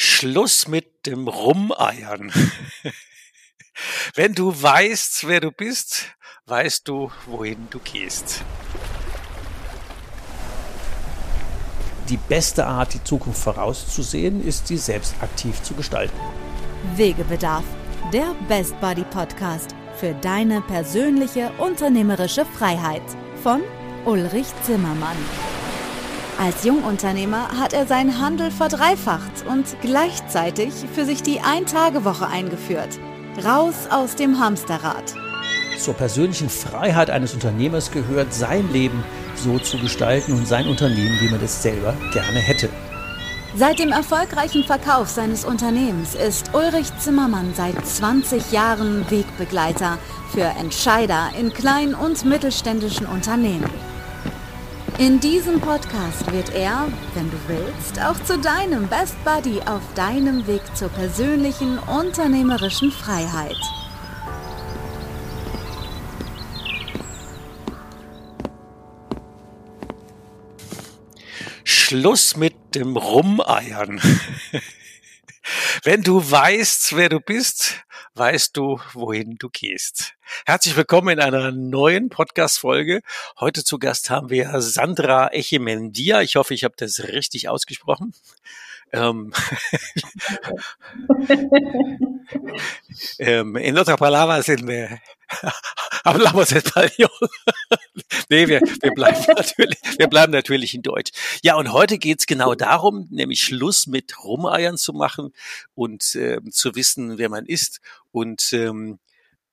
Schluss mit dem Rumeiern. Wenn du weißt, wer du bist, weißt du, wohin du gehst. Die beste Art, die Zukunft vorauszusehen, ist, sie selbst aktiv zu gestalten. Wegebedarf, der Best Buddy Podcast für deine persönliche unternehmerische Freiheit von Ulrich Zimmermann. Als Jungunternehmer hat er seinen Handel verdreifacht und gleichzeitig für sich die Ein-Tage-Woche eingeführt. Raus aus dem Hamsterrad. Zur persönlichen Freiheit eines Unternehmers gehört, sein Leben so zu gestalten und sein Unternehmen, wie man es selber gerne hätte. Seit dem erfolgreichen Verkauf seines Unternehmens ist Ulrich Zimmermann seit 20 Jahren Wegbegleiter für Entscheider in kleinen und mittelständischen Unternehmen. In diesem Podcast wird er, wenn du willst, auch zu deinem Best Buddy auf deinem Weg zur persönlichen unternehmerischen Freiheit. Schluss mit dem Rumeiern. Wenn du weißt, wer du bist, weißt du, wohin du gehst. Herzlich willkommen in einer neuen Podcast-Folge. Heute zu Gast haben wir Sandra Echemendia. Ich hoffe, ich habe das richtig ausgesprochen. Ähm, en otras palabras, eh, hablamos español. nee, wir, wir, bleiben natürlich, wir bleiben natürlich in Deutsch. Ja, und heute geht's genau darum, nämlich Schluss mit Rumeiern zu machen und äh, zu wissen, wer man ist und ähm,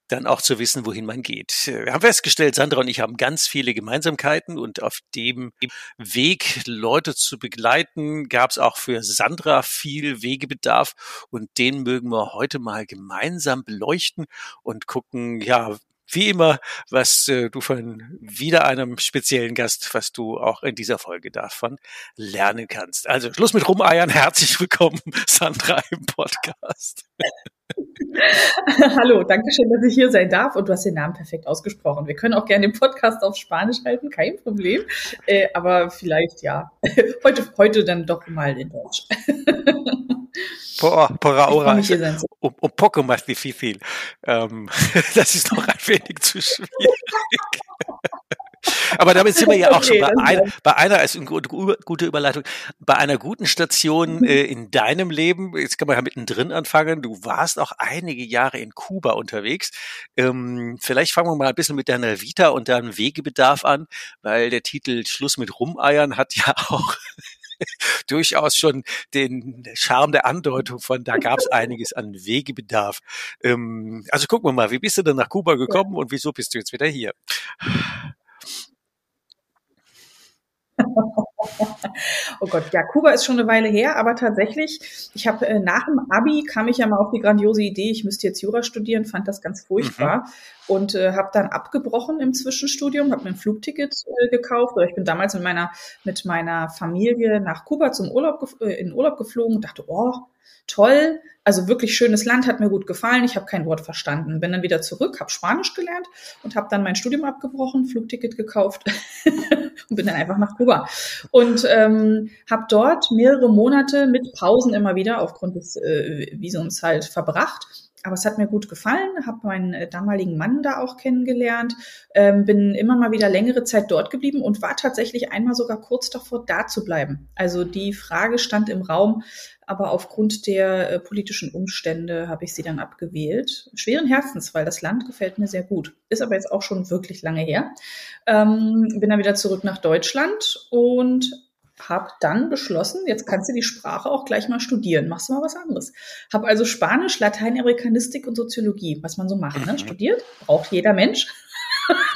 dann auch zu wissen, wohin man geht. Wir haben festgestellt, Sandra und ich haben ganz viele Gemeinsamkeiten und auf dem Weg, Leute zu begleiten, gab es auch für Sandra viel Wegebedarf und den mögen wir heute mal gemeinsam beleuchten und gucken, ja, wie immer, was äh, du von wieder einem speziellen Gast, was du auch in dieser Folge davon lernen kannst. Also Schluss mit Rumeiern. Herzlich willkommen, Sandra, im Podcast. Hallo, danke schön, dass ich hier sein darf und du hast den Namen perfekt ausgesprochen. Wir können auch gerne den Podcast auf Spanisch halten, kein Problem. Äh, aber vielleicht ja, heute, heute dann doch mal in Deutsch. Por, por ahora un, un poco más difícil. Ähm, das ist noch ein wenig zu schwierig. Aber damit sind wir ja auch okay, schon bei, ein, bei einer, ist eine gute Überleitung, bei einer guten Station mhm. äh, in deinem Leben. Jetzt kann man ja mittendrin anfangen. Du warst auch einige Jahre in Kuba unterwegs. Ähm, vielleicht fangen wir mal ein bisschen mit deiner Vita und deinem Wegebedarf an, weil der Titel Schluss mit Rumeiern hat ja auch durchaus schon den Charme der Andeutung von, da gab es einiges an Wegebedarf. Ähm, also gucken wir mal, wie bist du denn nach Kuba gekommen ja. und wieso bist du jetzt wieder hier? oh Gott, ja, Kuba ist schon eine Weile her, aber tatsächlich, ich habe äh, nach dem Abi kam ich ja mal auf die grandiose Idee, ich müsste jetzt Jura studieren, fand das ganz furchtbar mhm. Und äh, habe dann abgebrochen im Zwischenstudium, habe mir ein Flugticket äh, gekauft oder ich bin damals mit meiner mit meiner Familie nach Kuba zum Urlaub äh, in Urlaub geflogen und dachte, oh, toll, also wirklich schönes Land, hat mir gut gefallen. Ich habe kein Wort verstanden. Bin dann wieder zurück, habe Spanisch gelernt und habe dann mein Studium abgebrochen, Flugticket gekauft und bin dann einfach nach Kuba. Und ähm, habe dort mehrere Monate mit Pausen immer wieder aufgrund des äh, Visums halt verbracht. Aber es hat mir gut gefallen, habe meinen äh, damaligen Mann da auch kennengelernt, ähm, bin immer mal wieder längere Zeit dort geblieben und war tatsächlich einmal sogar kurz davor, da zu bleiben. Also die Frage stand im Raum, aber aufgrund der äh, politischen Umstände habe ich sie dann abgewählt. Schweren Herzens, weil das Land gefällt mir sehr gut. Ist aber jetzt auch schon wirklich lange her. Ähm, bin dann wieder zurück nach Deutschland und habe dann beschlossen, jetzt kannst du die Sprache auch gleich mal studieren. Machst du mal was anderes. Habe also Spanisch, Lateinamerikanistik und Soziologie, was man so macht, ne? Mhm. studiert. Braucht jeder Mensch.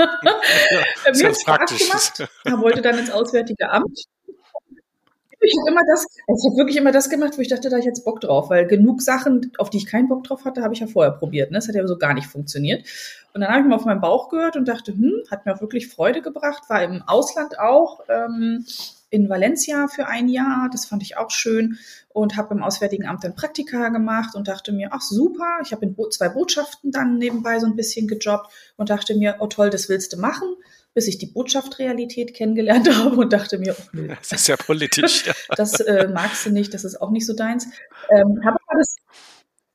Mir hat Spaß gemacht. wollte dann ins Auswärtige Amt ich habe immer das, ich habe wirklich immer das gemacht, wo ich dachte, da habe ich jetzt Bock drauf, weil genug Sachen, auf die ich keinen Bock drauf hatte, habe ich ja vorher probiert. Ne? Das hat ja so gar nicht funktioniert. Und dann habe ich mal auf meinen Bauch gehört und dachte, hm, hat mir auch wirklich Freude gebracht, war im Ausland auch, ähm, in Valencia für ein Jahr, das fand ich auch schön und habe im Auswärtigen Amt ein Praktika gemacht und dachte mir, ach super, ich habe in zwei Botschaften dann nebenbei so ein bisschen gejobbt und dachte mir, oh toll, das willst du machen bis ich die Botschaft Realität kennengelernt habe und dachte mir, oh, nö, das ist ja politisch. Ja. das äh, magst du nicht, das ist auch nicht so deins. Ähm, habe aber das,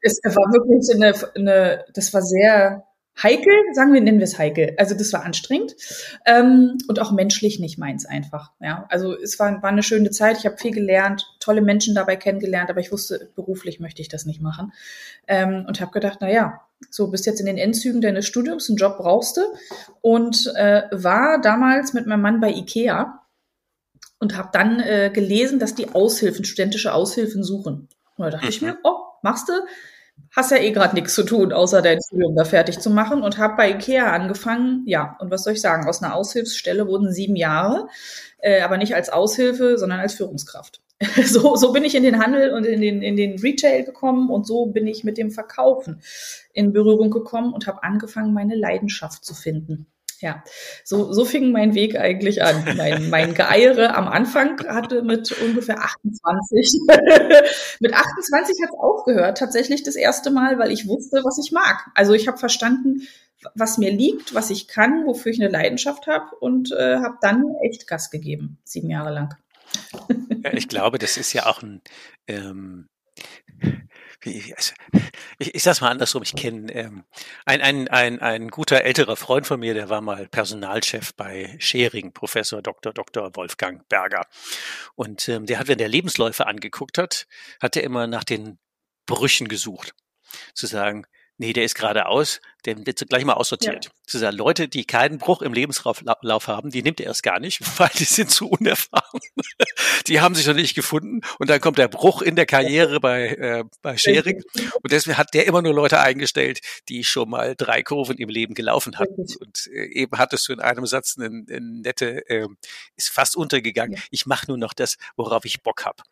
es war wirklich eine, eine, das war sehr heikel, sagen wir, nennen wir es heikel. Also das war anstrengend ähm, und auch menschlich nicht meins einfach. Ja, also es war, war eine schöne Zeit. Ich habe viel gelernt, tolle Menschen dabei kennengelernt, aber ich wusste, beruflich möchte ich das nicht machen ähm, und habe gedacht, na ja, so bist jetzt in den Endzügen deines Studiums, einen Job brauchst du und äh, war damals mit meinem Mann bei Ikea und habe dann äh, gelesen, dass die Aushilfen, studentische Aushilfen suchen. Und da dachte ich mir, mhm. oh, machst du? Hast ja eh gerade nichts zu tun, außer dein Studium da fertig zu machen und habe bei Ikea angefangen. Ja, und was soll ich sagen? Aus einer Aushilfsstelle wurden sieben Jahre, äh, aber nicht als Aushilfe, sondern als Führungskraft. so, so bin ich in den Handel und in den, in den Retail gekommen und so bin ich mit dem Verkaufen in Berührung gekommen und habe angefangen, meine Leidenschaft zu finden. Ja, so, so fing mein Weg eigentlich an. Mein, mein Geeiere am Anfang hatte mit ungefähr 28. mit 28 hat es aufgehört, tatsächlich das erste Mal, weil ich wusste, was ich mag. Also ich habe verstanden, was mir liegt, was ich kann, wofür ich eine Leidenschaft habe und äh, habe dann echt Gas gegeben, sieben Jahre lang. ich glaube, das ist ja auch ein ähm, also, ich, ich sag's mal andersrum, ich kenne ähm, ein, ein, ein, ein guter älterer Freund von mir, der war mal Personalchef bei Schering, Professor Dr. Dr. Wolfgang Berger. Und ähm, der hat, wenn der Lebensläufe angeguckt hat, hat er immer nach den Brüchen gesucht. Zu sagen, nee, der ist geradeaus, der wird gleich mal aussortiert. Ja. Sagen, Leute, die keinen Bruch im Lebenslauf haben, die nimmt er erst gar nicht, weil die sind zu unerfahren. die haben sich noch nicht gefunden und dann kommt der Bruch in der Karriere bei, äh, bei Schering und deswegen hat der immer nur Leute eingestellt, die schon mal drei Kurven im Leben gelaufen hatten. Und äh, eben hattest du in einem Satz eine, eine nette, äh, ist fast untergegangen, ja. ich mache nur noch das, worauf ich Bock habe.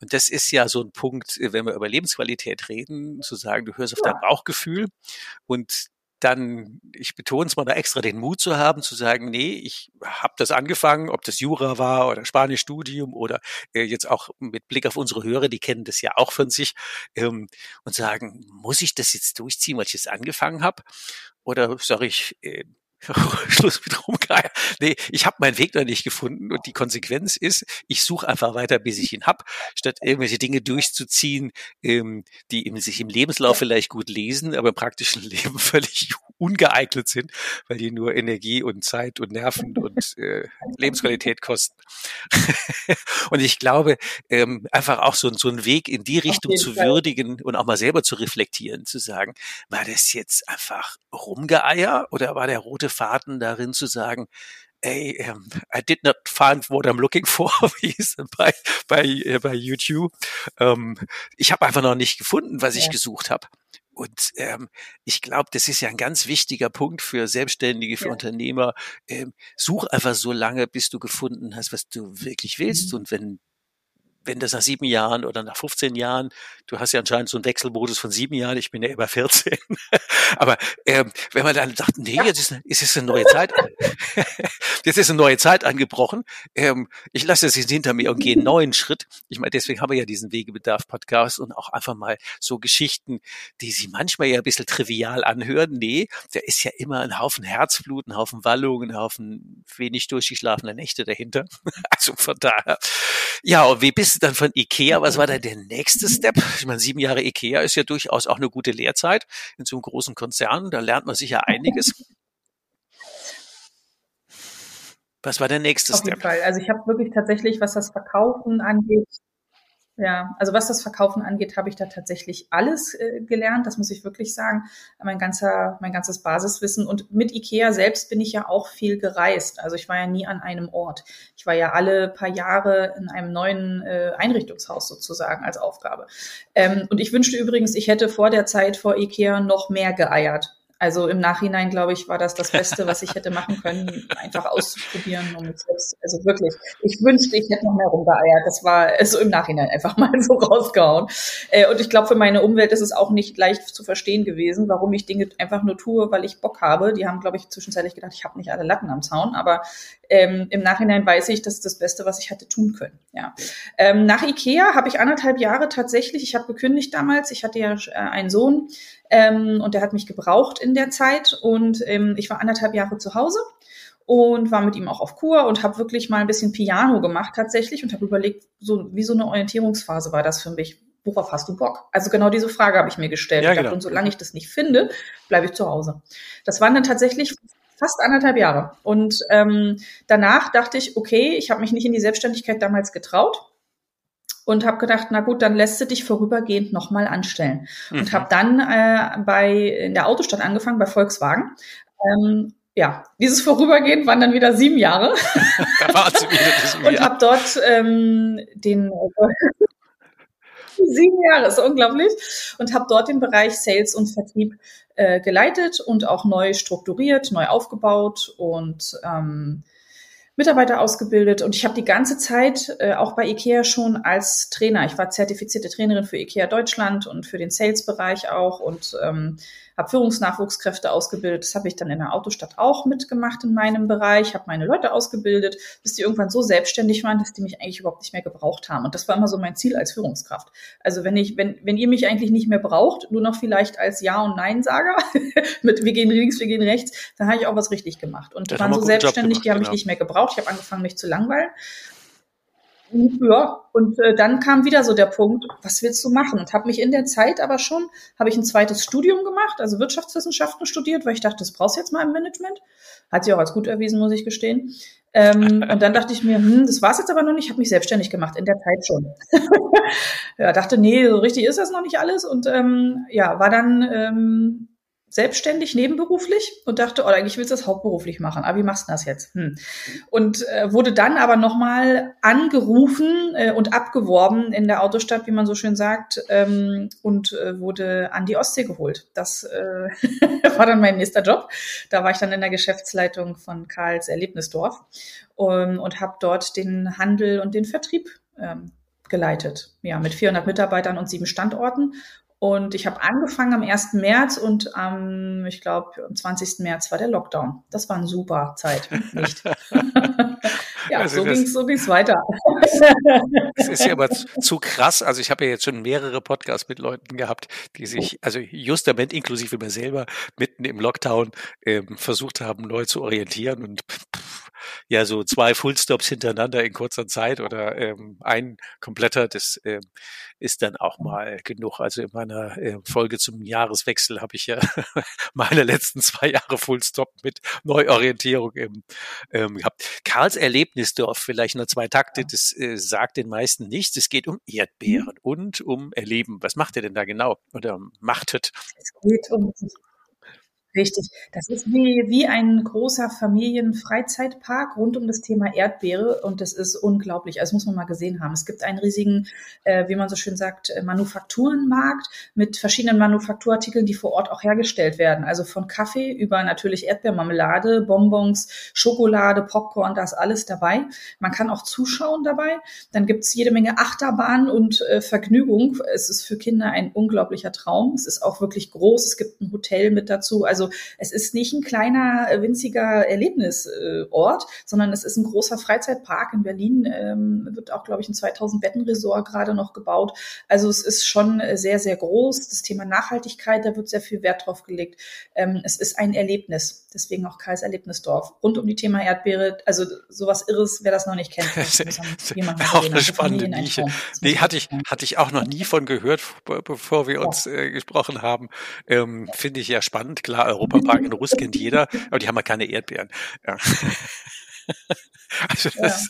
Und das ist ja so ein Punkt, wenn wir über Lebensqualität reden, zu sagen, du hörst auf dein Bauchgefühl und dann, ich betone es mal da extra, den Mut zu haben, zu sagen, nee, ich habe das angefangen, ob das Jura war oder Spanischstudium oder äh, jetzt auch mit Blick auf unsere Hörer, die kennen das ja auch von sich, ähm, und sagen, muss ich das jetzt durchziehen, weil ich es angefangen habe? Oder sage ich, äh, Schluss mit Rumgeier. Nee, ich habe meinen Weg noch nicht gefunden und die Konsequenz ist, ich suche einfach weiter, bis ich ihn hab, statt irgendwelche Dinge durchzuziehen, ähm, die im, sich im Lebenslauf vielleicht gut lesen, aber im praktischen Leben völlig ungeeignet sind, weil die nur Energie und Zeit und Nerven und äh, Lebensqualität kosten. und ich glaube, ähm, einfach auch so, so einen Weg in die Richtung zu Fall. würdigen und auch mal selber zu reflektieren, zu sagen, war das jetzt einfach Rumgeeier oder war der rote Faden darin zu sagen, ey, um, I did not find what I'm looking for, wie es bei, bei, äh, bei YouTube. Ähm, ich habe einfach noch nicht gefunden, was ich gesucht habe. Und ähm, ich glaube, das ist ja ein ganz wichtiger Punkt für Selbstständige, für ja. Unternehmer. Ähm, such einfach so lange, bis du gefunden hast, was du wirklich willst. Mhm. Und wenn wenn das nach sieben Jahren oder nach 15 Jahren, du hast ja anscheinend so einen Wechselmodus von sieben Jahren, ich bin ja über 14, aber ähm, wenn man dann sagt, nee, jetzt ist, ist es eine neue Zeit, jetzt ist eine neue Zeit angebrochen, ähm, ich lasse es jetzt hinter mir und gehe einen neuen Schritt. Ich meine, deswegen haben wir ja diesen Wegebedarf-Podcast und auch einfach mal so Geschichten, die sich manchmal ja ein bisschen trivial anhören. Nee, da ist ja immer ein Haufen Herzblut, ein Haufen Wallungen, ein Haufen wenig durchgeschlafene Nächte dahinter. Also von daher, ja, und wie bist bist du dann von Ikea, was war da der nächste Step? Ich meine, sieben Jahre Ikea ist ja durchaus auch eine gute Lehrzeit in so einem großen Konzern. Da lernt man sicher einiges. Was war der nächste Auf Step? Auf jeden Fall. Also ich habe wirklich tatsächlich, was das Verkaufen angeht, ja, also was das Verkaufen angeht, habe ich da tatsächlich alles äh, gelernt. Das muss ich wirklich sagen. Mein ganzer, mein ganzes Basiswissen. Und mit IKEA selbst bin ich ja auch viel gereist. Also ich war ja nie an einem Ort. Ich war ja alle paar Jahre in einem neuen äh, Einrichtungshaus sozusagen als Aufgabe. Ähm, und ich wünschte übrigens, ich hätte vor der Zeit vor IKEA noch mehr geeiert. Also im Nachhinein, glaube ich, war das das Beste, was ich hätte machen können, einfach auszuprobieren. Und selbst, also wirklich, ich wünschte, ich hätte noch mehr rumgeeiert. Das war so also im Nachhinein einfach mal so rausgehauen. Äh, und ich glaube, für meine Umwelt ist es auch nicht leicht zu verstehen gewesen, warum ich Dinge einfach nur tue, weil ich Bock habe. Die haben, glaube ich, zwischenzeitlich gedacht, ich habe nicht alle Latten am Zaun. Aber ähm, im Nachhinein weiß ich, das ist das Beste, was ich hätte tun können. Ja. Ähm, nach Ikea habe ich anderthalb Jahre tatsächlich, ich habe gekündigt damals, ich hatte ja äh, einen Sohn, ähm, und der hat mich gebraucht in der Zeit und ähm, ich war anderthalb Jahre zu Hause und war mit ihm auch auf Kur und habe wirklich mal ein bisschen Piano gemacht tatsächlich und habe überlegt, so wie so eine Orientierungsphase war das für mich. Worauf hast du Bock? Also genau diese Frage habe ich mir gestellt. Ja, ich dachte, genau. und solange ich das nicht finde, bleibe ich zu Hause. Das waren dann tatsächlich fast anderthalb Jahre. Und ähm, danach dachte ich, okay, ich habe mich nicht in die Selbstständigkeit damals getraut und habe gedacht, na gut, dann lässt du dich vorübergehend nochmal anstellen. Mhm. Und habe dann äh, bei in der Autostadt angefangen, bei Volkswagen. Ähm, ja, dieses Vorübergehend waren dann wieder sieben Jahre. da war es wieder Und habe dort ähm, den sieben Jahre, ist unglaublich. Und habe dort den Bereich Sales und Vertrieb äh, geleitet und auch neu strukturiert, neu aufgebaut und ähm, Mitarbeiter ausgebildet und ich habe die ganze Zeit äh, auch bei IKEA schon als Trainer. Ich war zertifizierte Trainerin für IKEA Deutschland und für den Sales-Bereich auch und ähm, habe Führungsnachwuchskräfte ausgebildet. Das habe ich dann in der Autostadt auch mitgemacht in meinem Bereich, habe meine Leute ausgebildet, bis die irgendwann so selbstständig waren, dass die mich eigentlich überhaupt nicht mehr gebraucht haben. Und das war immer so mein Ziel als Führungskraft. Also wenn ich, wenn, wenn ihr mich eigentlich nicht mehr braucht, nur noch vielleicht als Ja- und Nein-Sager, mit wir gehen links, wir gehen rechts, dann habe ich auch was richtig gemacht. Und das waren so selbstständig, gemacht, die haben genau. mich nicht mehr gebraucht. Ich habe angefangen, mich zu langweilen ja, und äh, dann kam wieder so der Punkt, was willst du machen? Und habe mich in der Zeit aber schon, habe ich ein zweites Studium gemacht, also Wirtschaftswissenschaften studiert, weil ich dachte, das brauchst du jetzt mal im Management. Hat sich auch als gut erwiesen, muss ich gestehen. Ähm, und dann dachte ich mir, hm, das war's jetzt aber noch nicht, habe mich selbstständig gemacht, in der Zeit schon. ja, dachte, nee, so richtig ist das noch nicht alles. Und ähm, ja, war dann ähm, selbstständig, nebenberuflich und dachte, oh, eigentlich willst du das hauptberuflich machen. Aber wie machst du das jetzt? Hm. Und äh, wurde dann aber nochmal angerufen äh, und abgeworben in der Autostadt, wie man so schön sagt, ähm, und äh, wurde an die Ostsee geholt. Das äh, war dann mein nächster Job. Da war ich dann in der Geschäftsleitung von Karls Erlebnisdorf um, und habe dort den Handel und den Vertrieb ähm, geleitet. Ja, mit 400 Mitarbeitern und sieben Standorten und ich habe angefangen am 1. März und am, ich glaube, am 20. März war der Lockdown. Das war eine super Zeit, nicht? ja, also so ging es so ging's weiter. Es ist ja aber zu krass. Also ich habe ja jetzt schon mehrere Podcasts mit Leuten gehabt, die sich, also justament inklusive mir selber, mitten im Lockdown ähm, versucht haben, neu zu orientieren und ja so zwei Fullstops hintereinander in kurzer Zeit oder ähm, ein kompletter, das ähm, ist dann auch mal genug. Also in meiner äh, Folge zum Jahreswechsel habe ich ja meine letzten zwei Jahre Fullstop mit Neuorientierung ähm, ähm, gehabt. Karls Erlebnisdorf, vielleicht nur zwei Takte, das äh, sagt den meisten nichts. Es geht um Erdbeeren und um Erleben. Was macht ihr denn da genau oder machtet? Es geht um Richtig. Das ist wie, wie ein großer Familienfreizeitpark rund um das Thema Erdbeere und das ist unglaublich. Also muss man mal gesehen haben. Es gibt einen riesigen, äh, wie man so schön sagt, äh, Manufakturenmarkt mit verschiedenen Manufakturartikeln, die vor Ort auch hergestellt werden. Also von Kaffee über natürlich Erdbeermarmelade, Bonbons, Schokolade, Popcorn, da ist alles dabei. Man kann auch zuschauen dabei. Dann gibt's jede Menge Achterbahn und äh, Vergnügung. Es ist für Kinder ein unglaublicher Traum. Es ist auch wirklich groß. Es gibt ein Hotel mit dazu. Also also es ist nicht ein kleiner, äh, winziger Erlebnisort, sondern es ist ein großer Freizeitpark in Berlin. Ähm, wird auch, glaube ich, ein 2000 Betten-Resort gerade noch gebaut. Also es ist schon sehr, sehr groß. Das Thema Nachhaltigkeit, da wird sehr viel Wert drauf gelegt. Ähm, es ist ein Erlebnis. Deswegen auch Kais Erlebnisdorf. Rund um die Thema Erdbeere. Also sowas Irres, wer das noch nicht kennt. auch eine spannende Nische. Nee, hatte ich, hatte ich auch noch nie von gehört, bevor wir uns äh, gesprochen haben. Ähm, Finde ich ja spannend. Klar, Europapark in Russ kennt jeder, aber die haben ja keine Erdbeeren. Ja. Also das,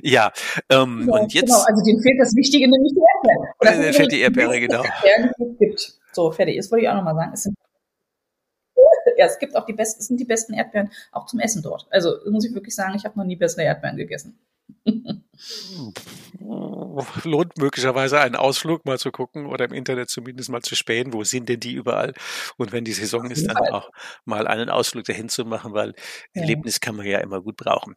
ja, ja, ähm, ja und jetzt. Genau, also denen fehlt das Wichtige, nämlich die Erdbeeren. Oder denen fehlt die Erdbeere, genau. Erdbeeren gibt. So, fertig. Das wollte ich auch nochmal sagen. Es sind, ja, es gibt auch die besten, es sind die besten Erdbeeren auch zum Essen dort. Also muss ich wirklich sagen, ich habe noch nie bessere Erdbeeren gegessen. lohnt möglicherweise einen Ausflug mal zu gucken oder im Internet zumindest mal zu spähen, wo sind denn die überall? Und wenn die Saison ist, dann auch mal einen Ausflug dahin zu machen, weil ja. Erlebnis kann man ja immer gut brauchen.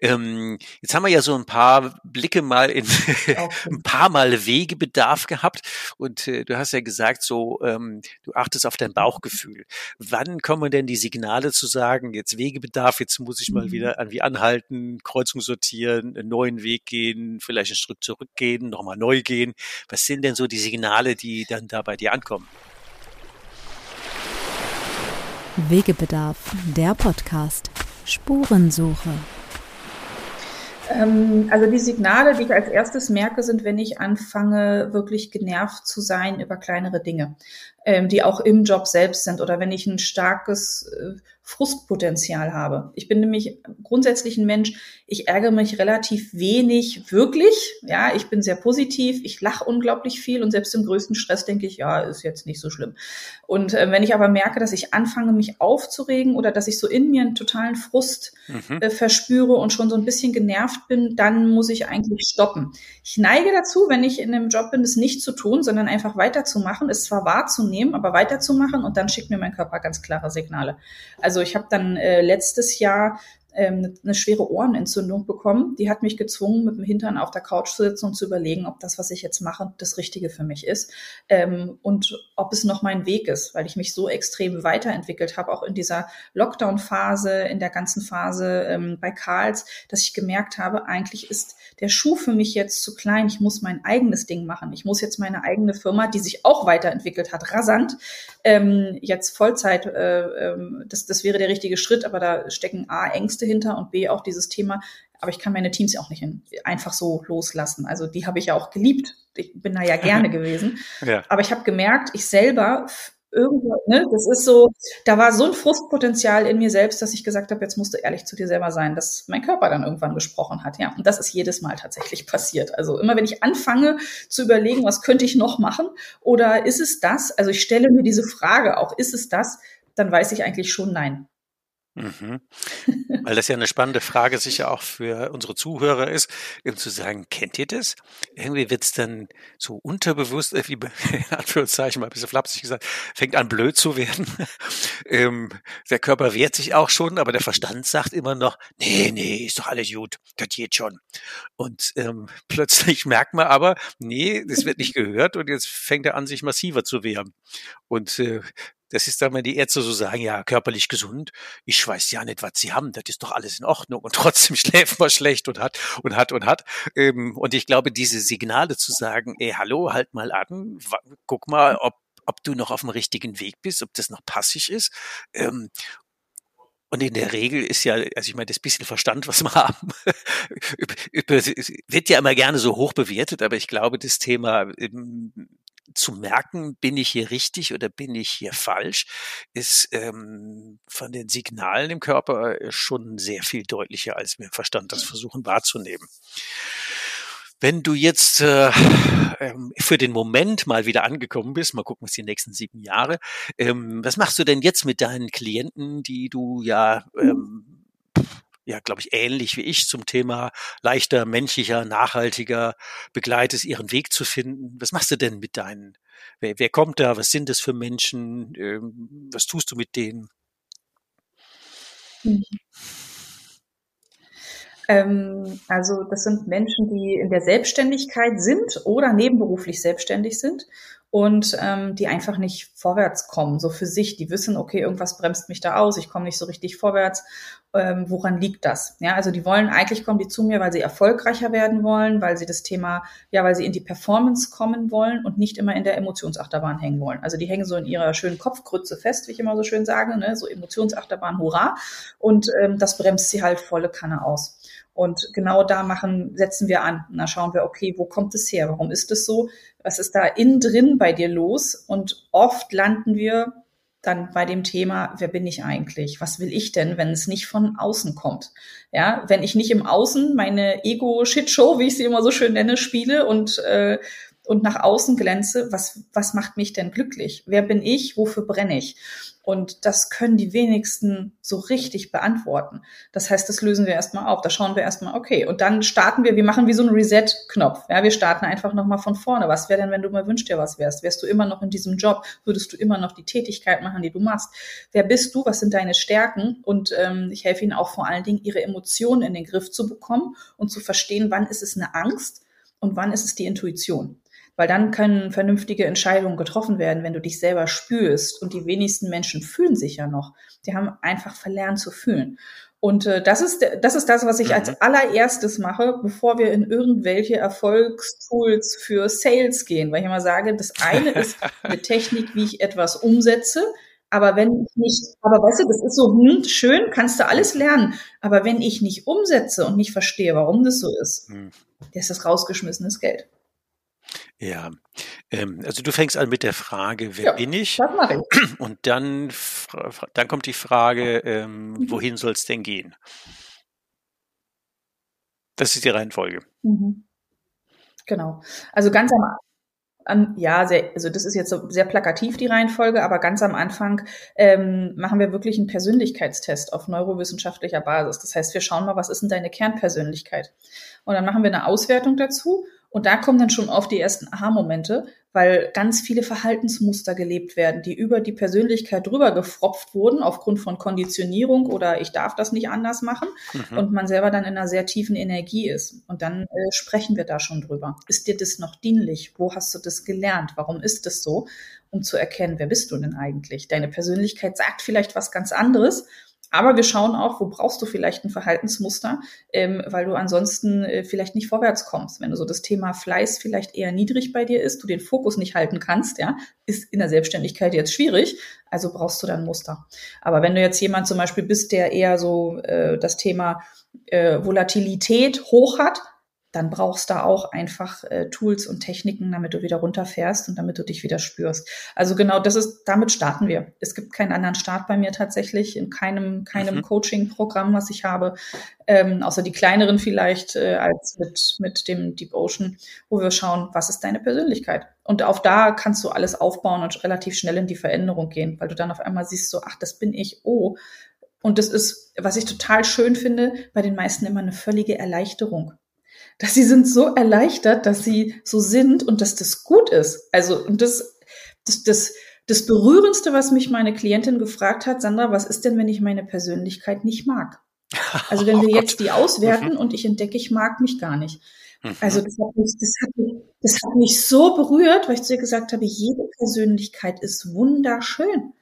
Ähm, jetzt haben wir ja so ein paar Blicke mal in ein paar Mal Wegebedarf gehabt und äh, du hast ja gesagt, so ähm, du achtest auf dein Bauchgefühl. Wann kommen denn die Signale zu sagen, jetzt Wegebedarf, jetzt muss ich mal mhm. wieder irgendwie anhalten, Kreuzung sortieren, einen neuen Weg gehen, vielleicht ein Stück zurückgehen, nochmal neu gehen. Was sind denn so die Signale, die dann da bei dir ankommen? Wegebedarf, der Podcast. Spurensuche. Ähm, also die Signale, die ich als erstes merke, sind, wenn ich anfange, wirklich genervt zu sein über kleinere Dinge, ähm, die auch im Job selbst sind oder wenn ich ein starkes äh, Frustpotenzial habe. Ich bin nämlich grundsätzlich ein Mensch, ich ärgere mich relativ wenig wirklich. Ja, ich bin sehr positiv, ich lache unglaublich viel und selbst im größten Stress denke ich, ja, ist jetzt nicht so schlimm. Und äh, wenn ich aber merke, dass ich anfange, mich aufzuregen oder dass ich so in mir einen totalen Frust mhm. äh, verspüre und schon so ein bisschen genervt bin, dann muss ich eigentlich stoppen. Ich neige dazu, wenn ich in einem Job bin, es nicht zu tun, sondern einfach weiterzumachen, es zwar wahrzunehmen, aber weiterzumachen und dann schickt mir mein Körper ganz klare Signale. Also ich habe dann äh, letztes Jahr ähm, eine schwere Ohrenentzündung bekommen. Die hat mich gezwungen, mit dem Hintern auf der Couch zu sitzen und zu überlegen, ob das, was ich jetzt mache, das Richtige für mich ist ähm, und ob es noch mein Weg ist, weil ich mich so extrem weiterentwickelt habe, auch in dieser Lockdown-Phase, in der ganzen Phase ähm, bei Karls, dass ich gemerkt habe, eigentlich ist der Schuh für mich jetzt zu klein. Ich muss mein eigenes Ding machen. Ich muss jetzt meine eigene Firma, die sich auch weiterentwickelt hat, rasant, jetzt Vollzeit, äh, das, das wäre der richtige Schritt, aber da stecken A, Ängste Ängste hinter und B auch dieses Thema, aber ich kann meine Teams ja auch nicht einfach so loslassen. Also die habe ich ja auch geliebt. Ich bin da ja gerne gewesen. Ja. Aber ich habe gemerkt, ich selber irgendwo, ne, das ist so, da war so ein Frustpotenzial in mir selbst, dass ich gesagt habe, jetzt musst du ehrlich zu dir selber sein, dass mein Körper dann irgendwann gesprochen hat, ja. Und das ist jedes Mal tatsächlich passiert. Also immer wenn ich anfange zu überlegen, was könnte ich noch machen oder ist es das? Also ich stelle mir diese Frage auch, ist es das? Dann weiß ich eigentlich schon nein. Mhm. Weil das ja eine spannende Frage sicher auch für unsere Zuhörer ist, eben zu sagen, kennt ihr das? Irgendwie wird es dann so unterbewusst, äh, wie in Anführungszeichen mal ein bisschen flapsig gesagt, fängt an blöd zu werden. ähm, der Körper wehrt sich auch schon, aber der Verstand sagt immer noch, nee, nee, ist doch alles gut, das geht schon. Und ähm, plötzlich merkt man aber, nee, das wird nicht gehört und jetzt fängt er an, sich massiver zu wehren. Und äh, das ist dann, wenn die Ärzte so sagen, ja, körperlich gesund. Ich weiß ja nicht, was sie haben. Das ist doch alles in Ordnung. Und trotzdem schläft man schlecht und hat und hat und hat. Ähm, und ich glaube, diese Signale zu sagen, ey, hallo, halt mal an, guck mal, ob ob du noch auf dem richtigen Weg bist, ob das noch passig ist. Ähm, und in der Regel ist ja, also ich meine, das bisschen Verstand, was wir haben, wird ja immer gerne so hoch bewertet, aber ich glaube, das Thema ähm, zu merken, bin ich hier richtig oder bin ich hier falsch, ist ähm, von den Signalen im Körper äh, schon sehr viel deutlicher, als wir Verstand das versuchen wahrzunehmen. Wenn du jetzt äh, ähm, für den Moment mal wieder angekommen bist, mal gucken, was die nächsten sieben Jahre, ähm, was machst du denn jetzt mit deinen Klienten, die du ja ähm, ja, glaube ich, ähnlich wie ich zum Thema leichter, menschlicher, nachhaltiger begleitest, ihren Weg zu finden. Was machst du denn mit deinen? Wer, wer kommt da? Was sind das für Menschen? Ähm, was tust du mit denen? Mhm. Ähm, also das sind Menschen, die in der Selbstständigkeit sind oder nebenberuflich selbstständig sind und ähm, die einfach nicht vorwärts kommen, so für sich. Die wissen, okay, irgendwas bremst mich da aus, ich komme nicht so richtig vorwärts. Ähm, woran liegt das? Ja, also die wollen eigentlich kommen die zu mir, weil sie erfolgreicher werden wollen, weil sie das Thema, ja, weil sie in die Performance kommen wollen und nicht immer in der Emotionsachterbahn hängen wollen. Also die hängen so in ihrer schönen Kopfgrütze fest, wie ich immer so schön sage, ne? so Emotionsachterbahn, hurra. Und ähm, das bremst sie halt volle Kanne aus. Und genau da machen, setzen wir an. Und da schauen wir, okay, wo kommt es her? Warum ist es so? Was ist da innen drin bei dir los? Und oft landen wir dann bei dem Thema, wer bin ich eigentlich? Was will ich denn, wenn es nicht von außen kommt? Ja, wenn ich nicht im Außen meine Ego-Shitshow, wie ich sie immer so schön nenne, spiele und äh, und nach außen glänze, was, was macht mich denn glücklich? Wer bin ich? Wofür brenne ich? Und das können die wenigsten so richtig beantworten. Das heißt, das lösen wir erstmal auf. Da schauen wir erstmal, okay, und dann starten wir, wir machen wie so einen Reset-Knopf. Ja, wir starten einfach nochmal von vorne. Was wäre denn, wenn du mal wünschst dir was wärst? Wärst du immer noch in diesem Job? Würdest du immer noch die Tätigkeit machen, die du machst? Wer bist du? Was sind deine Stärken? Und ähm, ich helfe ihnen auch vor allen Dingen, ihre Emotionen in den Griff zu bekommen und zu verstehen, wann ist es eine Angst und wann ist es die Intuition. Weil dann können vernünftige Entscheidungen getroffen werden, wenn du dich selber spürst. Und die wenigsten Menschen fühlen sich ja noch. Die haben einfach verlernt zu fühlen. Und äh, das ist das ist das, was ich mhm. als allererstes mache, bevor wir in irgendwelche Erfolgstools für Sales gehen. Weil ich immer sage, das eine ist eine Technik, wie ich etwas umsetze. Aber wenn ich nicht, aber weißt du, das ist so, hm, schön, kannst du alles lernen. Aber wenn ich nicht umsetze und nicht verstehe, warum das so ist, hm. ist das rausgeschmissenes Geld. Ja, ähm, also du fängst an mit der Frage, wer ja, bin ich? Das mache ich. Und dann, dann kommt die Frage, ähm, mhm. wohin soll es denn gehen? Das ist die Reihenfolge. Mhm. Genau. Also ganz am an, ja, sehr, also das ist jetzt so sehr plakativ die Reihenfolge, aber ganz am Anfang ähm, machen wir wirklich einen Persönlichkeitstest auf neurowissenschaftlicher Basis. Das heißt, wir schauen mal, was ist denn deine Kernpersönlichkeit? Und dann machen wir eine Auswertung dazu und da kommen dann schon oft die ersten Aha-Momente, weil ganz viele Verhaltensmuster gelebt werden, die über die Persönlichkeit drüber gefropft wurden aufgrund von Konditionierung oder ich darf das nicht anders machen mhm. und man selber dann in einer sehr tiefen Energie ist. Und dann äh, sprechen wir da schon drüber. Ist dir das noch dienlich? Wo hast du das gelernt? Warum ist das so? Um zu erkennen, wer bist du denn eigentlich? Deine Persönlichkeit sagt vielleicht was ganz anderes aber wir schauen auch, wo brauchst du vielleicht ein Verhaltensmuster, ähm, weil du ansonsten äh, vielleicht nicht vorwärts kommst. Wenn du so das Thema Fleiß vielleicht eher niedrig bei dir ist, du den Fokus nicht halten kannst, ja, ist in der Selbstständigkeit jetzt schwierig. Also brauchst du dann Muster. Aber wenn du jetzt jemand zum Beispiel bist, der eher so äh, das Thema äh, Volatilität hoch hat, dann brauchst du auch einfach äh, Tools und Techniken, damit du wieder runterfährst und damit du dich wieder spürst. Also genau, das ist, damit starten wir. Es gibt keinen anderen Start bei mir tatsächlich, in keinem, keinem mhm. Coaching-Programm, was ich habe, ähm, außer die kleineren vielleicht, äh, als mit, mit dem Deep Ocean, wo wir schauen, was ist deine Persönlichkeit? Und auf da kannst du alles aufbauen und relativ schnell in die Veränderung gehen, weil du dann auf einmal siehst so, ach, das bin ich, oh. Und das ist, was ich total schön finde, bei den meisten immer eine völlige Erleichterung dass sie sind so erleichtert, dass sie so sind und dass das gut ist. Also, und das, das, das, das Berührendste, was mich meine Klientin gefragt hat, Sandra, was ist denn, wenn ich meine Persönlichkeit nicht mag? Also wenn oh wir jetzt die auswerten mhm. und ich entdecke, ich mag mich gar nicht. Mhm. Also das hat, mich, das, hat mich, das hat mich so berührt, weil ich zu ihr gesagt habe, jede Persönlichkeit ist wunderschön.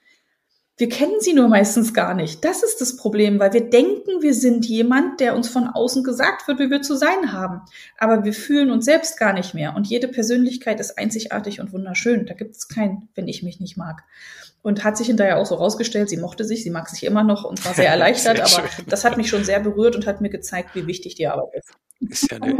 Wir kennen sie nur meistens gar nicht. Das ist das Problem, weil wir denken, wir sind jemand, der uns von außen gesagt wird, wie wir zu sein haben. Aber wir fühlen uns selbst gar nicht mehr. Und jede Persönlichkeit ist einzigartig und wunderschön. Da gibt es kein, wenn ich mich nicht mag. Und hat sich hinterher auch so rausgestellt, sie mochte sich, sie mag sich immer noch und war sehr erleichtert. sehr aber das hat mich schon sehr berührt und hat mir gezeigt, wie wichtig die Arbeit ist. Ist ja, eine,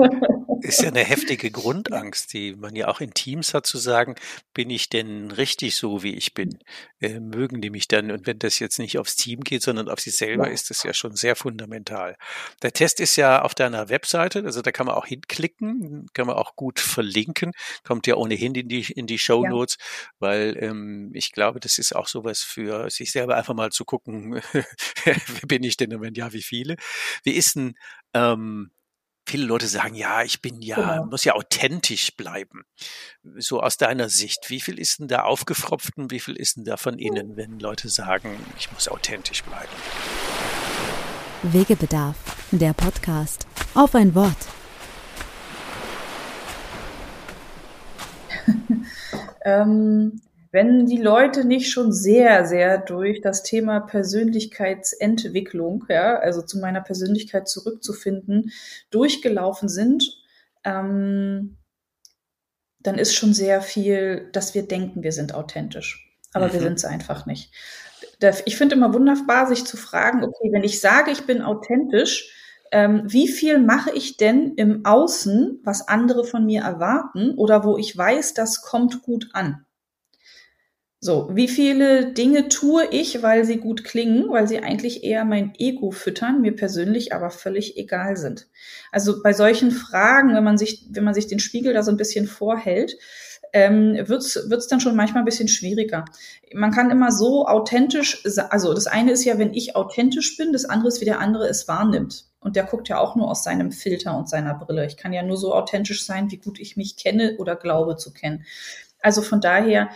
ist ja eine heftige Grundangst, die man ja auch in Teams hat, zu sagen, bin ich denn richtig so, wie ich bin? Äh, mögen die mich dann? Und wenn das jetzt nicht aufs Team geht, sondern auf sich selber, ja. ist das ja schon sehr fundamental. Der Test ist ja auf deiner Webseite, also da kann man auch hinklicken, kann man auch gut verlinken, kommt ja ohnehin in die, in die Show Notes, ja. weil ähm, ich glaube, das ist auch sowas für sich selber einfach mal zu gucken, wer bin ich denn und wenn ja, wie viele? Wie ist denn ähm, viele Leute sagen, ja, ich bin ja, genau. muss ja authentisch bleiben. So aus deiner Sicht, wie viel ist denn da aufgefropft und wie viel ist denn da von Ihnen, wenn Leute sagen, ich muss authentisch bleiben? Wegebedarf, der Podcast. Auf ein Wort. ähm, wenn die Leute nicht schon sehr, sehr durch das Thema Persönlichkeitsentwicklung, ja, also zu meiner Persönlichkeit zurückzufinden, durchgelaufen sind, ähm, dann ist schon sehr viel, dass wir denken, wir sind authentisch. Aber mhm. wir sind es einfach nicht. Ich finde immer wunderbar, sich zu fragen, okay, wenn ich sage, ich bin authentisch, ähm, wie viel mache ich denn im Außen, was andere von mir erwarten oder wo ich weiß, das kommt gut an? So, wie viele Dinge tue ich, weil sie gut klingen, weil sie eigentlich eher mein Ego füttern, mir persönlich aber völlig egal sind. Also bei solchen Fragen, wenn man sich, wenn man sich den Spiegel da so ein bisschen vorhält, ähm, wird's wird's dann schon manchmal ein bisschen schwieriger. Man kann immer so authentisch, also das eine ist ja, wenn ich authentisch bin, das andere ist, wie der andere es wahrnimmt. Und der guckt ja auch nur aus seinem Filter und seiner Brille. Ich kann ja nur so authentisch sein, wie gut ich mich kenne oder glaube zu kennen. Also von daher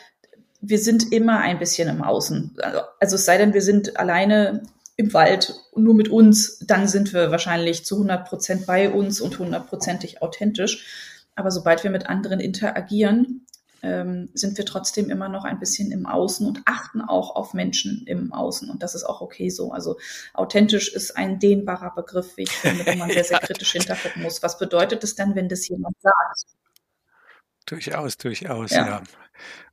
wir sind immer ein bisschen im Außen. Also es sei denn, wir sind alleine im Wald nur mit uns, dann sind wir wahrscheinlich zu 100 Prozent bei uns und hundertprozentig authentisch. Aber sobald wir mit anderen interagieren, ähm, sind wir trotzdem immer noch ein bisschen im Außen und achten auch auf Menschen im Außen. Und das ist auch okay so. Also authentisch ist ein dehnbarer Begriff, wie ich finde, wo man sehr, sehr kritisch hintergucken muss. Was bedeutet es dann, wenn das jemand sagt? Durchaus, durchaus, ja. ja.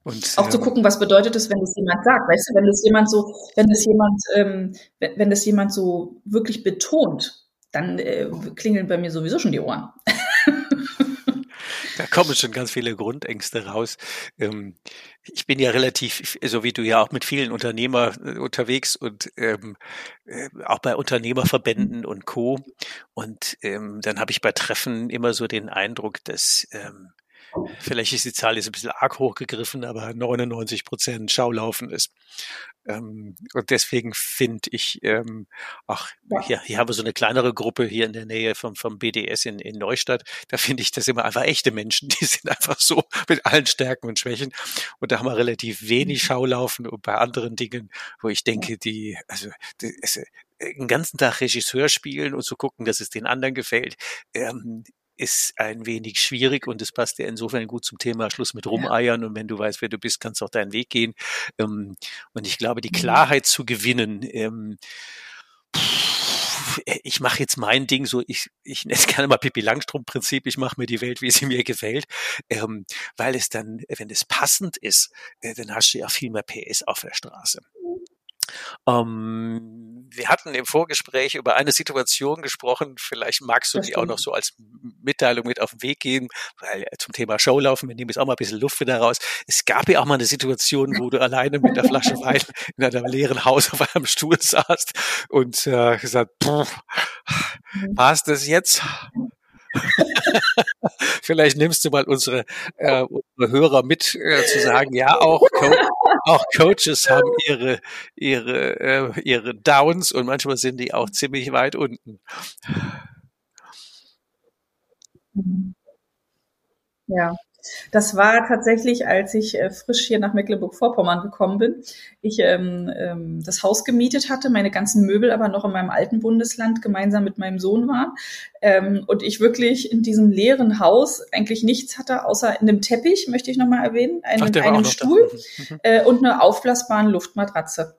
Und, auch ähm, zu gucken, was bedeutet es, wenn das jemand sagt, weißt du, wenn das jemand so, wenn das jemand, ähm, wenn, wenn das jemand so wirklich betont, dann äh, klingeln bei mir sowieso schon die Ohren. da kommen schon ganz viele Grundängste raus. Ähm, ich bin ja relativ, so wie du ja auch mit vielen Unternehmer äh, unterwegs und ähm, äh, auch bei Unternehmerverbänden und Co. Und ähm, dann habe ich bei Treffen immer so den Eindruck, dass ähm, vielleicht ist die Zahl jetzt ein bisschen arg hochgegriffen, aber 99 Prozent Schaulaufen ist. Ähm, und deswegen finde ich, ähm, ach, hier, hier haben wir so eine kleinere Gruppe hier in der Nähe vom, vom BDS in, in Neustadt. Da finde ich das immer einfach echte Menschen. Die sind einfach so mit allen Stärken und Schwächen. Und da haben wir relativ wenig mhm. Schaulaufen und bei anderen Dingen, wo ich denke, die, also, die, es, äh, den ganzen Tag Regisseur spielen und zu gucken, dass es den anderen gefällt, ähm, ist ein wenig schwierig und es passt ja insofern gut zum Thema Schluss mit Rumeiern und wenn du weißt, wer du bist, kannst du auch deinen Weg gehen. Ähm, und ich glaube, die mhm. Klarheit zu gewinnen, ähm, ich mache jetzt mein Ding so, ich, ich nenne es gerne mal Pippi Langstrumpf-Prinzip, ich mache mir die Welt, wie sie mir gefällt, ähm, weil es dann, wenn es passend ist, äh, dann hast du ja viel mehr PS auf der Straße. Ähm, wir hatten im Vorgespräch über eine Situation gesprochen. Vielleicht magst du das die stimmt. auch noch so als Mitteilung mit auf den Weg geben, weil äh, zum Thema Showlaufen, wir nehmen jetzt auch mal ein bisschen Luft wieder raus. Es gab ja auch mal eine Situation, wo du alleine mit der Flasche Wein in einem leeren Haus auf einem Stuhl saßt und äh, gesagt, war es das jetzt? Vielleicht nimmst du mal unsere, äh, unsere Hörer mit, äh, zu sagen, ja, auch, Co auch Coaches haben ihre, ihre, äh, ihre Downs und manchmal sind die auch ziemlich weit unten. Ja, das war tatsächlich, als ich äh, frisch hier nach Mecklenburg-Vorpommern gekommen bin. Ich ähm, ähm, das Haus gemietet hatte, meine ganzen Möbel aber noch in meinem alten Bundesland gemeinsam mit meinem Sohn waren. Ähm, und ich wirklich in diesem leeren Haus eigentlich nichts hatte, außer in einem Teppich, möchte ich nochmal erwähnen, einem, Ach, einem Stuhl mhm. äh, und einer aufblasbaren Luftmatratze.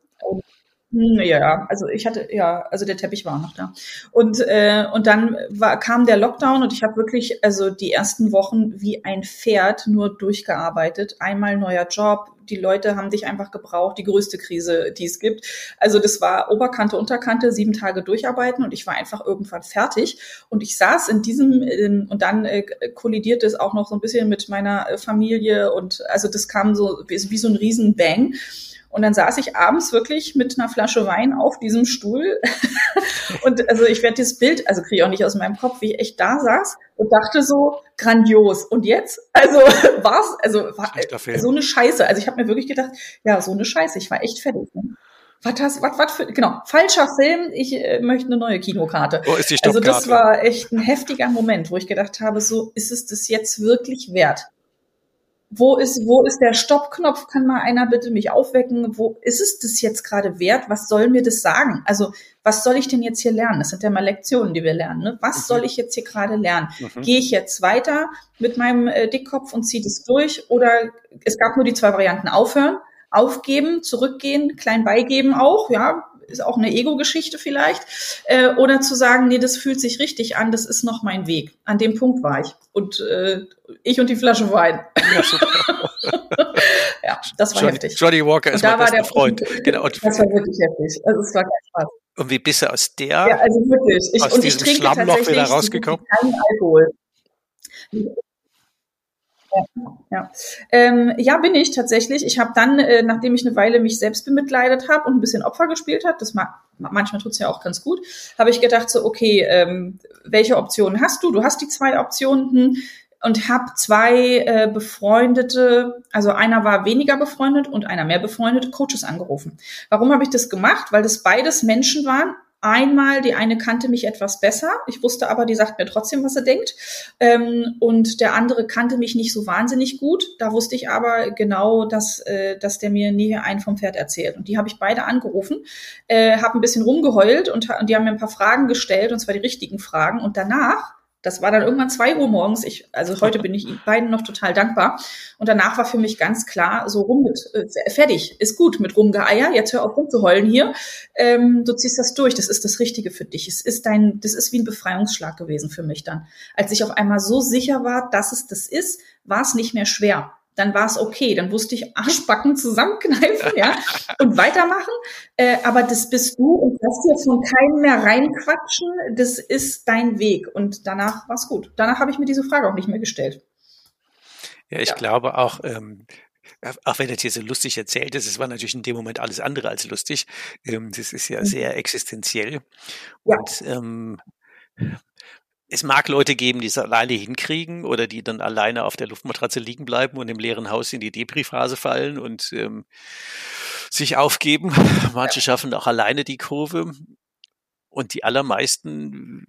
Hm, ja, also ich hatte, ja, also der Teppich war noch da. Und, äh, und dann war, kam der Lockdown und ich habe wirklich, also die ersten Wochen wie ein Pferd nur durchgearbeitet. Einmal neuer Job, die Leute haben dich einfach gebraucht, die größte Krise, die es gibt. Also das war Oberkante, Unterkante, sieben Tage durcharbeiten und ich war einfach irgendwann fertig. Und ich saß in diesem, und dann äh, kollidierte es auch noch so ein bisschen mit meiner äh, Familie und also das kam so wie, wie so ein Riesenbang. Und dann saß ich abends wirklich mit einer Flasche Wein auf diesem Stuhl. und also ich werde dieses Bild, also kriege ich auch nicht aus meinem Kopf, wie ich echt da saß und dachte so, grandios. Und jetzt? Also war's, also war so eine Scheiße. Also ich habe mir wirklich gedacht, ja, so eine Scheiße. Ich war echt fertig. Ne? Was hast, was, was für, genau, falscher Film, ich äh, möchte eine neue Kinokarte. Oh, ist die also das war echt ein heftiger Moment, wo ich gedacht habe, so ist es das jetzt wirklich wert? Wo ist, wo ist der Stoppknopf? Kann mal einer bitte mich aufwecken? Wo ist es das jetzt gerade wert? Was soll mir das sagen? Also, was soll ich denn jetzt hier lernen? Das sind ja mal Lektionen, die wir lernen. Ne? Was mhm. soll ich jetzt hier gerade lernen? Mhm. Gehe ich jetzt weiter mit meinem äh, Dickkopf und ziehe das durch? Oder es gab nur die zwei Varianten aufhören, aufgeben, zurückgehen, klein beigeben auch, ja, ist auch eine Ego-Geschichte vielleicht, äh, oder zu sagen, nee, das fühlt sich richtig an, das ist noch mein Weg. An dem Punkt war ich. Und äh, ich und die Flasche Wein. Ja, ja das war Johnny, heftig. Johnny Walker ist mein bester Freund. Genau. Das war wirklich heftig. Also es war kein Spaß. Und wie bist du aus der, ja, also wirklich. Ich, aus und diesem ich trinke Schlammloch wieder rausgekommen? Keinen Alkohol. Ja. Ähm, ja, bin ich tatsächlich. Ich habe dann, äh, nachdem ich eine Weile mich selbst bemitleidet habe und ein bisschen Opfer gespielt habe, das mag, manchmal tut's ja auch ganz gut, habe ich gedacht so, okay, ähm, welche Optionen hast du? Du hast die zwei Optionen hm, und habe zwei äh, befreundete, also einer war weniger befreundet und einer mehr befreundete Coaches angerufen. Warum habe ich das gemacht? Weil das beides Menschen waren, Einmal, die eine kannte mich etwas besser. Ich wusste aber, die sagt mir trotzdem, was sie denkt. Ähm, und der andere kannte mich nicht so wahnsinnig gut. Da wusste ich aber genau, dass, äh, dass der mir nie einen vom Pferd erzählt. Und die habe ich beide angerufen, äh, habe ein bisschen rumgeheult und, und die haben mir ein paar Fragen gestellt, und zwar die richtigen Fragen. Und danach Das war dann irgendwann zwei Uhr morgens. Ich, also heute bin ich beiden noch total dankbar. Und danach war für mich ganz klar, so rum mit, äh, fertig, ist gut mit Rumgeeier. Jetzt hör auf rumzuheulen hier. Ähm, du ziehst das durch. Das ist das Richtige für dich. Es ist dein, das ist wie ein Befreiungsschlag gewesen für mich dann. Als ich auf einmal so sicher war, dass es das ist, war es nicht mehr schwer dann war es okay. Dann wusste ich Arschbacken zusammenkneifen, ja, und weitermachen. Äh, aber das bist du und lass dir von keinem mehr reinquatschen. Das ist dein Weg. Und danach war es gut. Danach habe ich mir diese Frage auch nicht mehr gestellt. Ja, ich ja. glaube auch, ähm, auch wenn das hier so lustig erzählt ist, es war natürlich in dem Moment alles andere als lustig. Ähm, das ist ja mhm. sehr existenziell. Ja. Und ähm, es mag Leute geben, die es alleine hinkriegen oder die dann alleine auf der Luftmatratze liegen bleiben und im leeren Haus in die Depri-Phase fallen und ähm, sich aufgeben. Manche schaffen auch alleine die Kurve. Und die allermeisten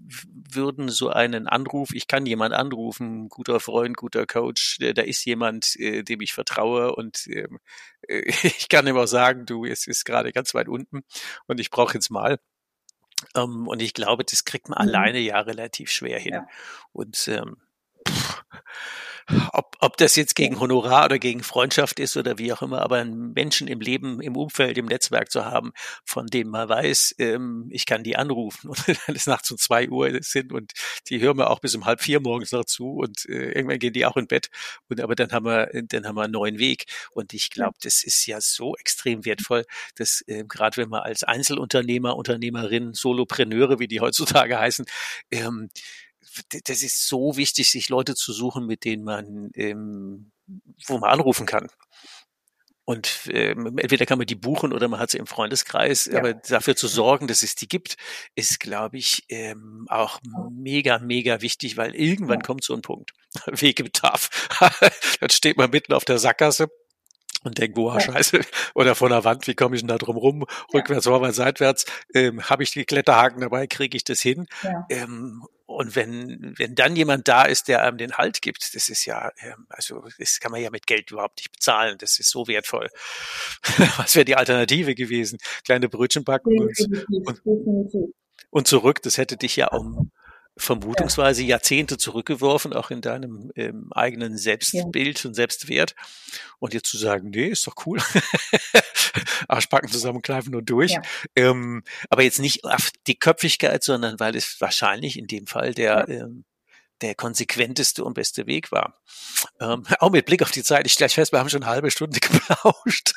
würden so einen Anruf, ich kann jemand anrufen, guter Freund, guter Coach, da ist jemand, äh, dem ich vertraue und äh, ich kann ihm auch sagen, du, es ist gerade ganz weit unten und ich brauche jetzt mal. Ähm, und ich glaube, das kriegt man mhm. alleine ja relativ schwer hin. Ja. Und ähm, pff, ob, ob das jetzt gegen Honorar oder gegen Freundschaft ist oder wie auch immer, aber einen Menschen im Leben, im Umfeld, im Netzwerk zu haben, von dem man weiß, ähm, ich kann die anrufen und wenn es nachts um zwei Uhr sind und die hören wir auch bis um halb vier morgens noch zu und äh, irgendwann gehen die auch in Bett und aber dann haben wir, dann haben wir einen neuen Weg. Und ich glaube, das ist ja so extrem wertvoll, dass äh, gerade wenn man als Einzelunternehmer, Unternehmerin, Solopreneure, wie die heutzutage heißen, ähm, das ist so wichtig, sich Leute zu suchen, mit denen man, ähm, wo man anrufen kann. Und ähm, entweder kann man die buchen oder man hat sie im Freundeskreis. Ja. Aber dafür zu sorgen, dass es die gibt, ist, glaube ich, ähm, auch mega, mega wichtig, weil irgendwann ja. kommt so ein Punkt. Wegebedarf. Dann steht man mitten auf der Sackgasse und denkt, boah, scheiße, oder von der Wand, wie komme ich denn da drum rum? Rückwärts, vorwärts, seitwärts, ähm, habe ich die Kletterhaken dabei, kriege ich das hin? Ja. Ähm, und wenn, wenn dann jemand da ist, der einem den Halt gibt, das ist ja, ähm, also das kann man ja mit Geld überhaupt nicht bezahlen. Das ist so wertvoll. Was wäre die Alternative gewesen? Kleine Brötchen backen und, und, und zurück. Das hätte dich ja um vermutungsweise Jahrzehnte zurückgeworfen, auch in deinem ähm, eigenen Selbstbild ja. und Selbstwert. Und jetzt zu sagen, nee, ist doch cool. Arschbacken zusammenkneifen und durch. Ja. Ähm, aber jetzt nicht auf die Köpfigkeit, sondern weil es wahrscheinlich in dem Fall der ähm, der konsequenteste und beste Weg war. Ähm, auch mit Blick auf die Zeit, ich stelle fest, wir haben schon eine halbe Stunde geplauscht.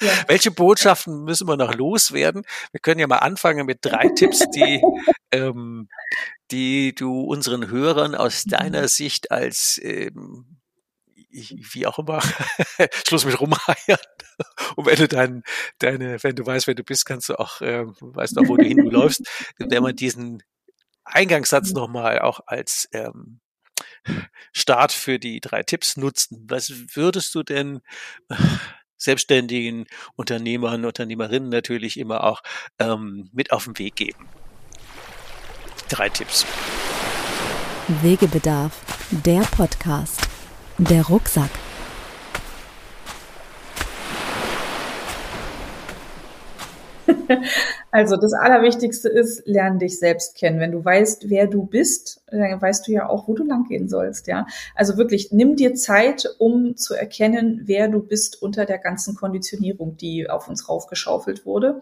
Ja. Welche Botschaften müssen wir noch loswerden? Wir können ja mal anfangen mit drei Tipps, die, ähm, die du unseren Hörern aus deiner Sicht als ähm, wie auch immer, Schluss mit rumreiern. Und wenn du dann deine, wenn du weißt, wer du bist, kannst du auch, äh, weißt auch, wo du hin du läufst. Wenn man diesen Eingangssatz nochmal auch als ähm, Start für die drei Tipps nutzen. Was würdest du denn äh, selbstständigen Unternehmern, Unternehmerinnen natürlich immer auch ähm, mit auf den Weg geben? Drei Tipps. Wegebedarf, der Podcast, der Rucksack. Also das Allerwichtigste ist, lern dich selbst kennen. Wenn du weißt, wer du bist, dann weißt du ja auch, wo du langgehen sollst. Ja, also wirklich, nimm dir Zeit, um zu erkennen, wer du bist unter der ganzen Konditionierung, die auf uns raufgeschaufelt wurde.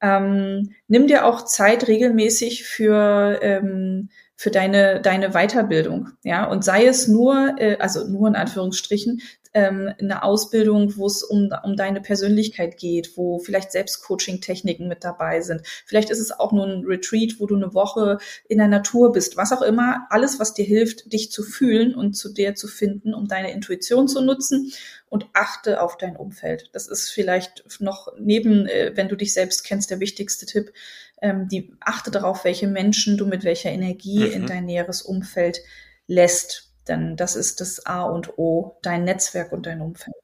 Ähm, nimm dir auch Zeit regelmäßig für ähm, für deine deine Weiterbildung, ja. Und sei es nur äh, also nur in Anführungsstrichen ähm, eine Ausbildung, wo es um, um deine Persönlichkeit geht, wo vielleicht Selbstcoaching-Techniken mit dabei sind. Vielleicht ist es auch nur ein Retreat, wo du eine Woche in der Natur bist. Was auch immer, alles, was dir hilft, dich zu fühlen und zu dir zu finden, um deine Intuition zu nutzen und achte auf dein Umfeld. Das ist vielleicht noch neben, äh, wenn du dich selbst kennst, der wichtigste Tipp. Ähm, die achte darauf, welche Menschen du mit welcher Energie mhm. in dein näheres Umfeld lässt denn das ist das A und O, dein Netzwerk und dein Umfeld.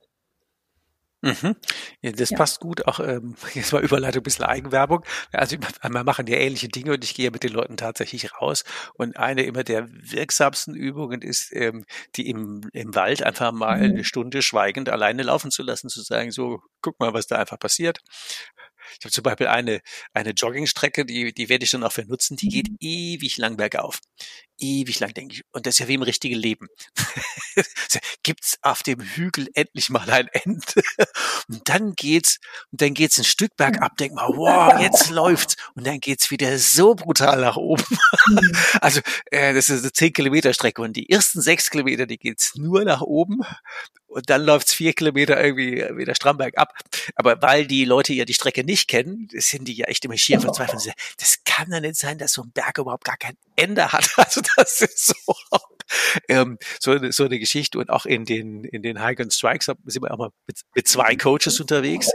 Mhm. Ja, das ja. passt gut. Auch ähm, jetzt mal Überleitung, ein bisschen Eigenwerbung. Also wir machen ja ähnliche Dinge und ich gehe mit den Leuten tatsächlich raus. Und eine immer der wirksamsten Übungen ist, ähm, die im, im Wald einfach mal mhm. eine Stunde schweigend alleine laufen zu lassen, zu sagen, so, guck mal, was da einfach passiert ich habe zum Beispiel eine, eine Joggingstrecke, die, die werde ich dann auch für nutzen, die geht mhm. ewig lang bergauf. Ewig lang, denke ich. Und das ist ja wie im richtigen Leben. Gibt's auf dem Hügel endlich mal ein Ende? Und dann geht's, und dann geht's ein Stück bergab, denk mal, wow, jetzt läuft's. Und dann geht's wieder so brutal nach oben. Mhm. Also, äh, das ist eine 10 Kilometer Strecke. Und die ersten sechs Kilometer, die geht's nur nach oben und dann läuft's vier Kilometer irgendwie wieder stramm bergab. Aber weil die Leute ja die Strecke nicht kennen, sind die ja echt immer schier verzweifelt. Das kann ja nicht sein, dass so ein Berg überhaupt gar kein Ende hat. Also das ist so ähm, so, eine, so eine Geschichte. Und auch in den, in den High Gun Strikes sind wir auch mal mit, mit zwei Coaches unterwegs.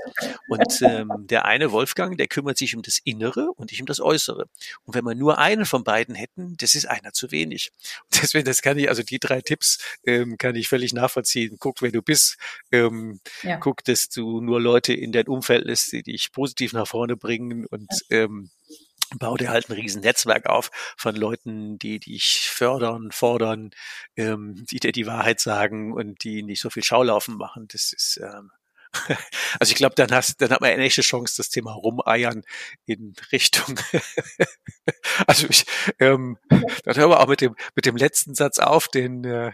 Und ähm, der eine, Wolfgang, der kümmert sich um das Innere und ich um das Äußere. Und wenn wir nur einen von beiden hätten, das ist einer zu wenig. Und deswegen, das kann ich, also die drei Tipps ähm, kann ich völlig nachvollziehen. Guck, wer du bist. Ähm, ja. Guck, dass du nur Leute in dein Umfeld lässt, die dich positiv nach vorne bringen und ähm, bau dir halt ein riesen Netzwerk auf von Leuten, die dich fördern, fordern, ähm, die dir die Wahrheit sagen und die nicht so viel Schaulaufen machen. Das ist ähm, also ich glaube, dann hast, dann hat man eine echte Chance, das Thema Rumeiern in Richtung. also ich, ähm, dann hören wir auch mit dem mit dem letzten Satz auf, den äh,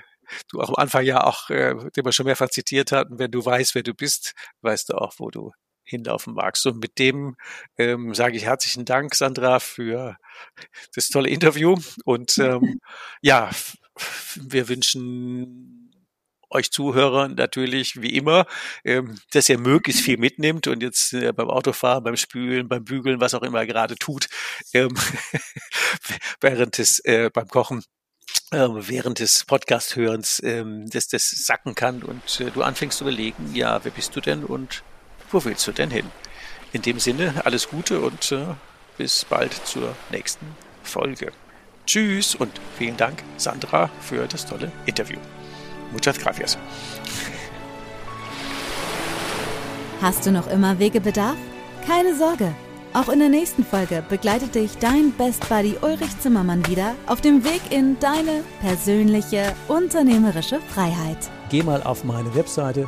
du auch am Anfang ja auch, äh, den wir schon mehrfach zitiert hatten. Wenn du weißt, wer du bist, weißt du auch, wo du hinlaufen magst. Und mit dem ähm, sage ich herzlichen Dank, Sandra, für das tolle Interview. Und ähm, ja, wir wünschen euch Zuhörern natürlich wie immer, ähm, dass ihr möglichst viel mitnimmt und jetzt äh, beim Autofahren, beim Spülen, beim Bügeln, was auch immer ihr gerade tut, ähm, während des äh, beim Kochen ähm, während des Podcast-Hörens, ähm, dass das sacken kann und äh, du anfängst zu überlegen, ja, wer bist du denn und wo willst du denn hin? In dem Sinne, alles Gute und äh, bis bald zur nächsten Folge. Tschüss und vielen Dank, Sandra, für das tolle Interview. Muchas gracias. Hast du noch immer Wegebedarf? Keine Sorge. Auch in der nächsten Folge begleitet dich dein Best Buddy Ulrich Zimmermann wieder auf dem Weg in deine persönliche unternehmerische Freiheit. Geh mal auf meine Webseite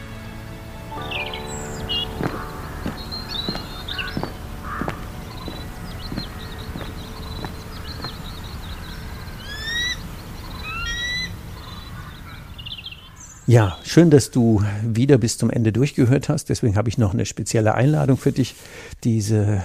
Ja, schön, dass du wieder bis zum Ende durchgehört hast. Deswegen habe ich noch eine spezielle Einladung für dich. Diese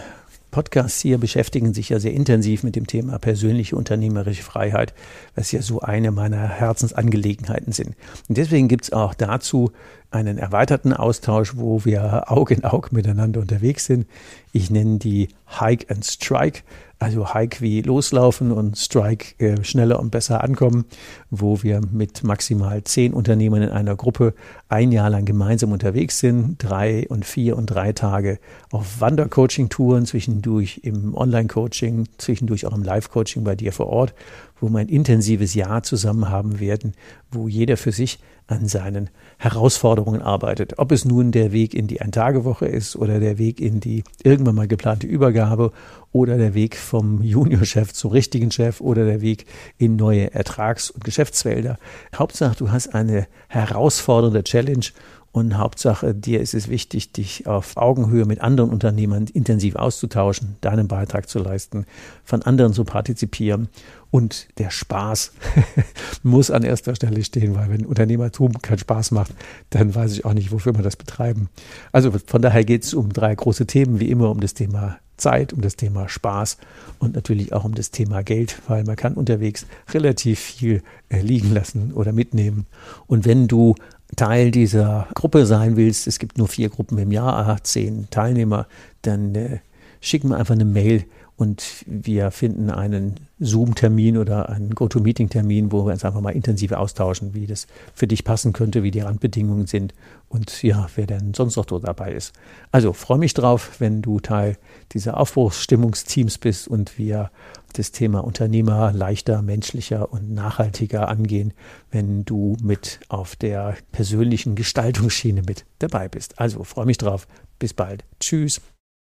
Podcasts hier beschäftigen sich ja sehr intensiv mit dem Thema persönliche unternehmerische Freiheit, was ja so eine meiner Herzensangelegenheiten sind. Und deswegen gibt es auch dazu einen erweiterten Austausch, wo wir Aug in Aug miteinander unterwegs sind. Ich nenne die Hike and Strike also Hike wie loslaufen und Strike äh, schneller und besser ankommen, wo wir mit maximal zehn Unternehmern in einer Gruppe ein Jahr lang gemeinsam unterwegs sind, drei und vier und drei Tage auf Wandercoaching-Touren, zwischendurch im Online-Coaching, zwischendurch auch im Live-Coaching bei dir vor Ort, wo wir ein intensives Jahr zusammen haben werden, wo jeder für sich an seinen Herausforderungen arbeitet. Ob es nun der Weg in die Ein-Tage-Woche ist oder der Weg in die irgendwann mal geplante Übergabe oder der Weg vom Juniorchef zum richtigen Chef oder der Weg in neue Ertrags- und Geschäftsfelder. Hauptsache, du hast eine herausfordernde Challenge und Hauptsache, dir ist es wichtig, dich auf Augenhöhe mit anderen Unternehmern intensiv auszutauschen, deinen Beitrag zu leisten, von anderen zu partizipieren. Und der Spaß muss an erster Stelle stehen, weil wenn Unternehmertum keinen Spaß macht, dann weiß ich auch nicht, wofür wir das betreiben. Also von daher geht es um drei große Themen, wie immer um das Thema Zeit, um das Thema Spaß und natürlich auch um das Thema Geld, weil man kann unterwegs relativ viel äh, liegen lassen oder mitnehmen. Und wenn du Teil dieser Gruppe sein willst, es gibt nur vier Gruppen im Jahr, zehn Teilnehmer, dann äh, schick mir einfach eine Mail und wir finden einen Zoom-Termin oder einen GoToMeeting-Termin, wo wir uns einfach mal intensiv austauschen, wie das für dich passen könnte, wie die Randbedingungen sind und ja, wer denn sonst noch dabei ist. Also freue mich drauf, wenn du Teil dieser Aufbruchsstimmungsteams bist und wir das Thema Unternehmer leichter, menschlicher und nachhaltiger angehen, wenn du mit auf der persönlichen Gestaltungsschiene mit dabei bist. Also freue mich drauf. Bis bald. Tschüss.